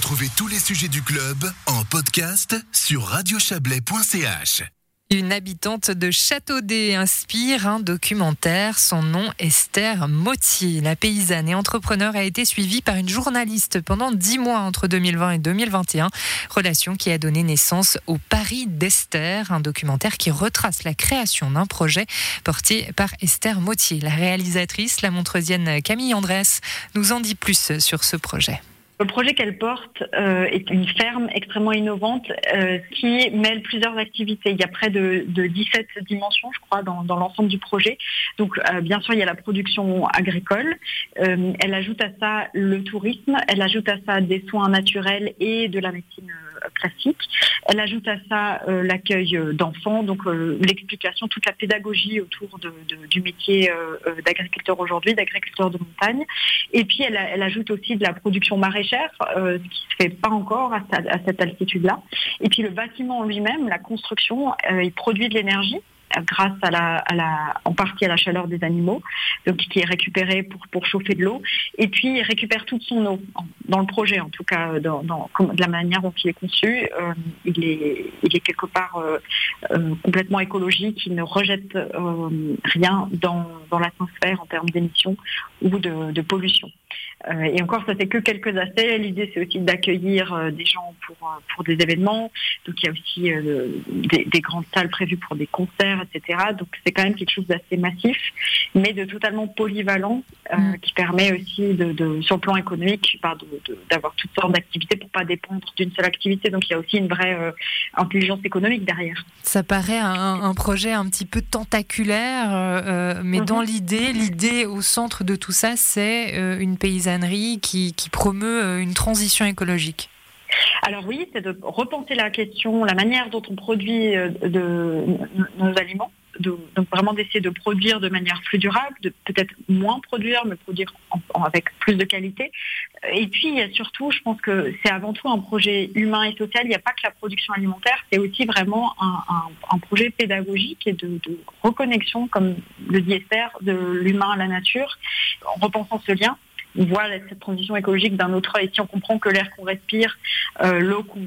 Retrouvez tous les sujets du club en podcast sur radiochablais.ch. Une habitante de Châteaudet inspire un documentaire. Son nom, Esther Mottier. La paysanne et entrepreneur a été suivie par une journaliste pendant dix mois entre 2020 et 2021. Relation qui a donné naissance au Paris d'Esther, un documentaire qui retrace la création d'un projet porté par Esther Mottier. La réalisatrice, la montreusienne Camille Andrès, nous en dit plus sur ce projet. Le projet qu'elle porte euh, est une ferme extrêmement innovante euh, qui mêle plusieurs activités. Il y a près de, de 17 dimensions, je crois, dans, l'ensemble du projet. Donc, euh, bien sûr, il y a la production agricole. Elle ajoute à ça le tourisme. Elle ajoute à ça des soins naturels et de la médecine classique. Elle ajoute à ça l'accueil d'enfants, donc l'explication, toute la pédagogie autour du métier d'agriculteur aujourd'hui, d'agriculteur de montagne. Et puis, elle, elle ajoute aussi de la production maraîchère euh, ce qui se fait pas encore à, cette altitude-là. Et puis le bâtiment lui-même, la construction, euh, il produit de l'énergie grâce à la, à la, en partie à la chaleur des animaux, donc qui est récupérée pour, pour chauffer de l'eau. Et puis, il récupère toute son eau, dans le projet en tout cas, dans de la manière dont il est conçu. Euh, il, est, quelque part euh, euh, complètement écologique, il ne rejette euh, rien dans, l'atmosphère en termes d'émissions ou de, pollution. Euh, et encore, ça fait que quelques aspects. L'idée, c'est aussi d'accueillir euh, des gens pour, des événements. Donc, il y a aussi des grandes salles prévues pour des concerts, etc. Donc c'est quand même quelque chose d'assez massif, mais de totalement polyvalent, euh, mm. qui permet aussi, de, sur le plan économique, d'avoir toutes sortes d'activités pour pas dépendre d'une seule activité. Donc il y a aussi une vraie euh, intelligence économique derrière. Ça paraît un, projet un petit peu tentaculaire, euh, mais dans mm-hmm. l'idée, l'idée au centre de tout ça, c'est une paysannerie qui promeut une transition écologique. Alors oui, c'est de repenser la question, la manière dont on produit de, nos aliments, donc vraiment d'essayer de produire de manière plus durable, de peut-être moins produire, mais produire avec plus de qualité. Et puis il y a surtout, je pense que c'est avant tout un projet humain et social. Il n'y a pas que la production alimentaire, c'est aussi vraiment un, projet pédagogique et de, reconnexion, comme le dit Esther, de l'humain à la nature, en repensant ce lien voit cette transition écologique d'un autre œil. Si on comprend que l'air qu'on respire, euh, l'eau qu'on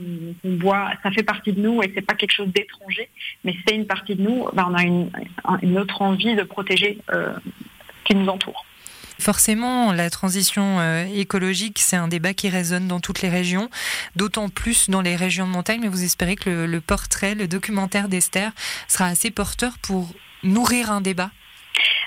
boit, ça fait partie de nous et c'est pas quelque chose d'étranger, mais c'est une partie de nous, ben on a une, autre envie de protéger euh, qui nous entoure. Forcément, la transition euh, écologique, c'est un débat qui résonne dans toutes les régions, d'autant plus dans les régions de montagne, mais vous espérez que le, le portrait, le documentaire d'Esther sera assez porteur pour nourrir un débat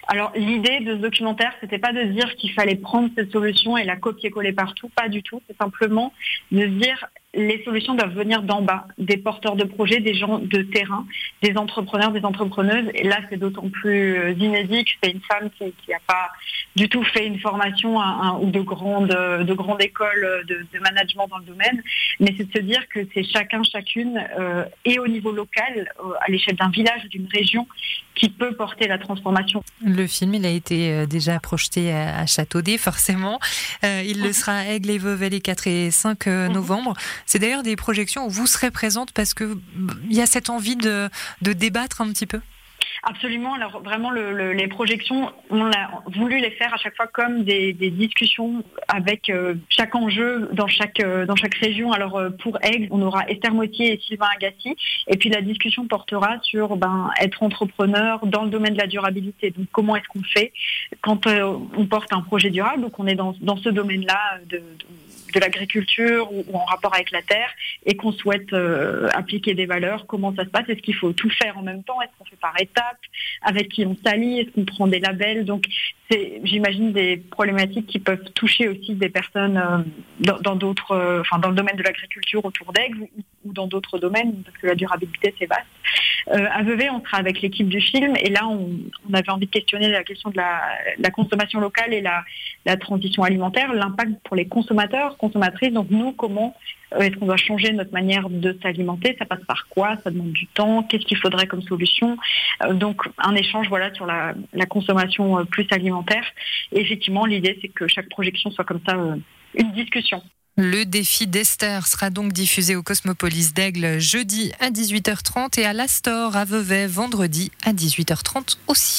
alors l'idée de ce documentaire, c'était pas de dire qu'il fallait prendre cette solution et la copier-coller partout, pas du tout. C'est simplement de dire les solutions doivent venir d'en bas, des porteurs de projets, des gens de terrain, des entrepreneurs, des entrepreneuses. Et là, c'est d'autant plus euh, inédit que c'est une femme qui n'a pas du tout fait une formation ou de grande, de grande école de, management dans le domaine, mais c'est de se dire que c'est chacun, chacune, euh, et au niveau local, euh, à l'échelle d'un village, d'une région, qui peut porter la transformation. Le film, il a été déjà projeté à, Châteaudet, forcément. il le sera à Aigle et Vauvel les 4 et 5 mhm. novembre. C'est d'ailleurs des projections où vous serez présente parce qu'il y a cette envie de, débattre un petit peu Absolument. Alors vraiment, les projections, on a voulu les faire à chaque fois comme des, discussions avec euh, chaque enjeu dans chaque euh, dans chaque région. Alors euh, pour Aigues, on aura Esther Moitié et Sylvain Agassi, et puis la discussion portera sur ben, être entrepreneur dans le domaine de la durabilité. Donc comment est-ce qu'on fait quand on porte un projet durable, donc on est dans, ce domaine-là de de l'agriculture ou, en rapport avec la terre et qu'on souhaite euh, appliquer des valeurs, comment ça se passe? Est-ce qu'il faut tout faire en même temps? Est-ce qu'on fait par étapes? Avec qui on s'allie? Est-ce qu'on prend des labels? Donc, c'est, j'imagine, des problématiques qui peuvent toucher aussi des personnes euh, dans, d'autres, euh, enfin, dans le domaine de l'agriculture autour d'Aigues ou, dans d'autres domaines, parce que la durabilité, c'est vaste. à Vevey, on sera avec l'équipe du film et là, on, avait envie de questionner la question de la, consommation locale et la, la transition alimentaire, l'impact pour les consommateurs consommatrices. Donc nous, comment euh, est-ce qu'on doit changer notre manière de s'alimenter? Ça passe par quoi? Ça demande du temps? Qu'est-ce qu'il faudrait comme solution? Euh, Donc un échange voilà sur la, consommation euh, plus alimentaire. Et effectivement, l'idée c'est que chaque projection soit comme ça une discussion. Le défi d'Esther sera donc diffusé au Cosmopolis d'Aigle jeudi à 18h30 et à l'Astor à Vevey vendredi à 18h30 aussi.